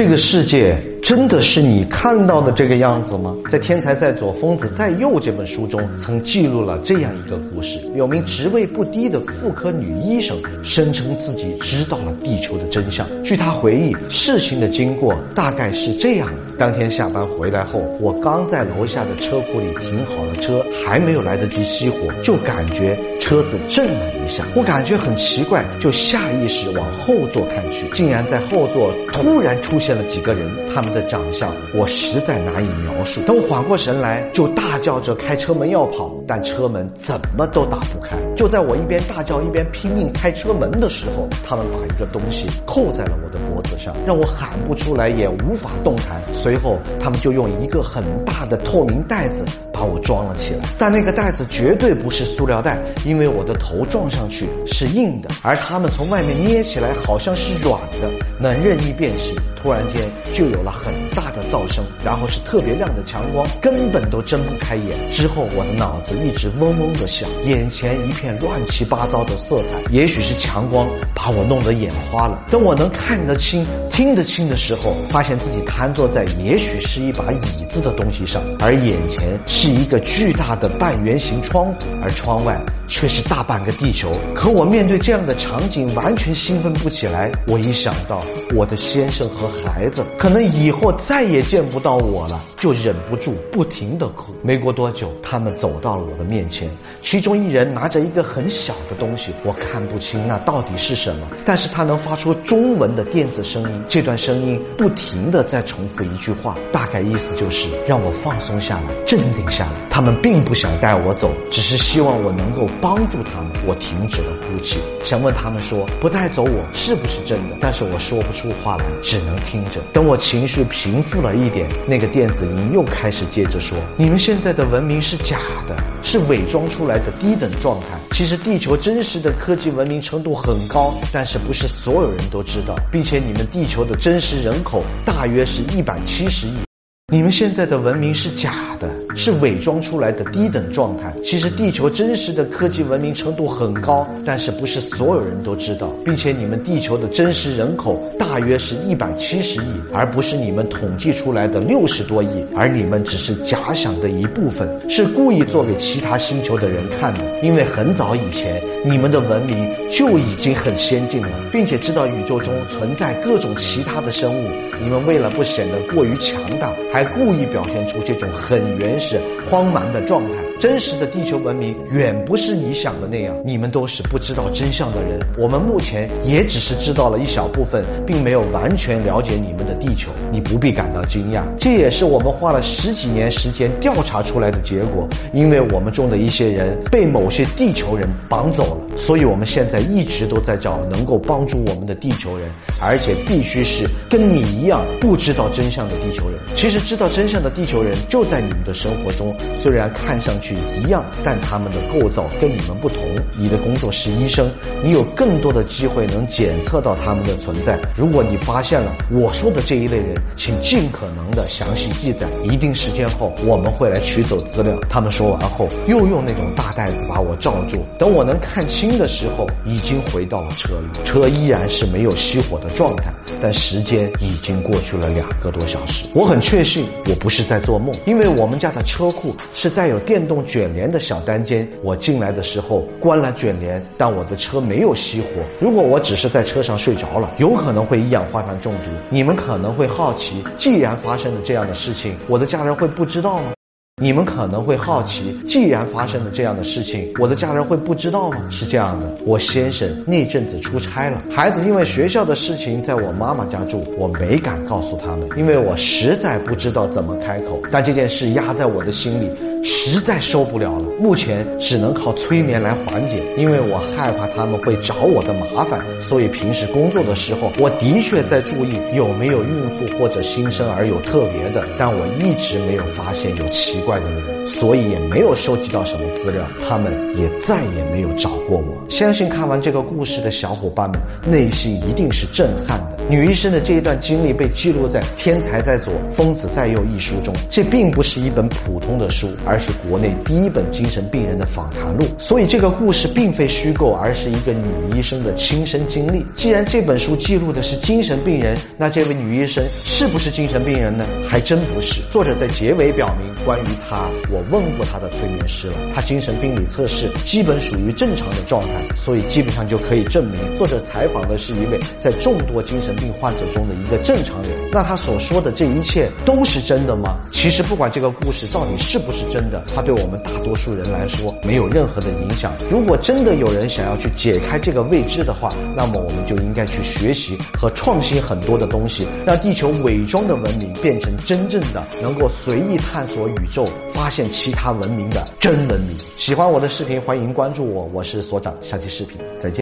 这个世界真的是你看到的这个样子吗？在《天才在左，疯子在右》这本书中，曾记录了这样一个故事：有名职位不低的妇科女医生，声称自己知道了地球的真相。据她回忆，事情的经过大概是这样的：当天下班回来后，我刚在楼下的车库里停好了车，还没有来得及熄火，就感觉车子震了一下。我感觉很奇怪，就下意识往后座看去，竟然在后座突然出现见了几个人，他们的长相我实在难以描述。等我缓过神来，就大叫着开车门要跑，但车门怎么都打不开。就在我一边大叫一边拼命开车门的时候，他们把一个东西扣在了我的脖子上，让我喊不出来，也无法动弹。随后，他们就用一个很大的透明袋子把我装了起来，但那个袋子绝对不是塑料袋，因为我的头撞上去是硬的，而他们从外面捏起来好像是软的，能任意变形。突然间就有了很大的噪声，然后是特别亮的强光，根本都睁不开眼。之后我的脑子一直嗡嗡的响，眼前一片乱七八糟的色彩，也许是强光把我弄得眼花了。等我能看得清、听得清的时候，发现自己瘫坐在也许是一把椅子的东西上，而眼前是一个巨大的半圆形窗户，而窗外。却是大半个地球，可我面对这样的场景完全兴奋不起来。我一想到我的先生和孩子可能以后再也见不到我了，就忍不住不停的哭。没过多久，他们走到了我的面前，其中一人拿着一个很小的东西，我看不清那到底是什么，但是他能发出中文的电子声音。这段声音不停的在重复一句话，大概意思就是让我放松下来，镇定下来。他们并不想带我走，只是希望我能够。帮助他们，我停止了呼气，想问他们说不带走我是不是真的？但是我说不出话来，只能听着。等我情绪平复了一点，那个电子音又开始接着说：“你们现在的文明是假的，是伪装出来的低等状态。其实地球真实的科技文明程度很高，但是不是所有人都知道，并且你们地球的真实人口大约是一百七十亿。你们现在的文明是假的。”是伪装出来的低等状态。其实地球真实的科技文明程度很高，但是不是所有人都知道，并且你们地球的真实人口大约是一百七十亿，而不是你们统计出来的六十多亿。而你们只是假想的一部分，是故意做给其他星球的人看的。因为很早以前，你们的文明就已经很先进了，并且知道宇宙中存在各种其他的生物。你们为了不显得过于强大，还故意表现出这种很原。是慌忙的状态。真实的地球文明远不是你想的那样，你们都是不知道真相的人。我们目前也只是知道了一小部分，并没有完全了解你们的地球。你不必感到惊讶，这也是我们花了十几年时间调查出来的结果。因为我们中的一些人被某些地球人绑走了，所以我们现在一直都在找能够帮助我们的地球人，而且必须是跟你一样不知道真相的地球人。其实知道真相的地球人就在你们的生活中，虽然看上去。一样，但他们的构造跟你们不同。你的工作是医生，你有更多的机会能检测到他们的存在。如果你发现了我说的这一类人，请尽可能的详细记载。一定时间后，我们会来取走资料。他们说完后，又用那种大袋子把我罩住。等我能看清的时候，已经回到了车里，车依然是没有熄火的状态。但时间已经过去了两个多小时。我很确信我不是在做梦，因为我们家的车库是带有电动。卷帘的小单间，我进来的时候关了卷帘，但我的车没有熄火。如果我只是在车上睡着了，有可能会一氧化碳中毒。你们可能会好奇，既然发生了这样的事情，我的家人会不知道吗？你们可能会好奇，既然发生了这样的事情，我的家人会不知道吗？是这样的，我先生那阵子出差了，孩子因为学校的事情在我妈妈家住，我没敢告诉他们，因为我实在不知道怎么开口。但这件事压在我的心里。实在受不了了，目前只能靠催眠来缓解，因为我害怕他们会找我的麻烦，所以平时工作的时候，我的确在注意有没有孕妇或者新生儿有特别的，但我一直没有发现有奇怪。怪的人，所以也没有收集到什么资料，他们也再也没有找过我。相信看完这个故事的小伙伴们，内心一定是震撼的。女医生的这一段经历被记录在《天才在左，疯子在右》一书中，这并不是一本普通的书，而是国内第一本精神病人的访谈录。所以这个故事并非虚构，而是一个女医生的亲身经历。既然这本书记录的是精神病人，那这位女医生是不是精神病人呢？还真不是。作者在结尾表明，关于他，我问过他的催眠师了，他精神病理测试基本属于正常的状态，所以基本上就可以证明，作者采访的是一位在众多精神病患者中的一个正常人。那他所说的这一切都是真的吗？其实不管这个故事到底是不是真的，它对我们大多数人来说没有任何的影响。如果真的有人想要去解开这个未知的话，那么我们就应该去学习和创新很多的东西，让地球伪装的文明变成真正的能够随意探索宇宙、发现其他文明的真文明。喜欢我的视频，欢迎关注我，我是所长。下期视频再见。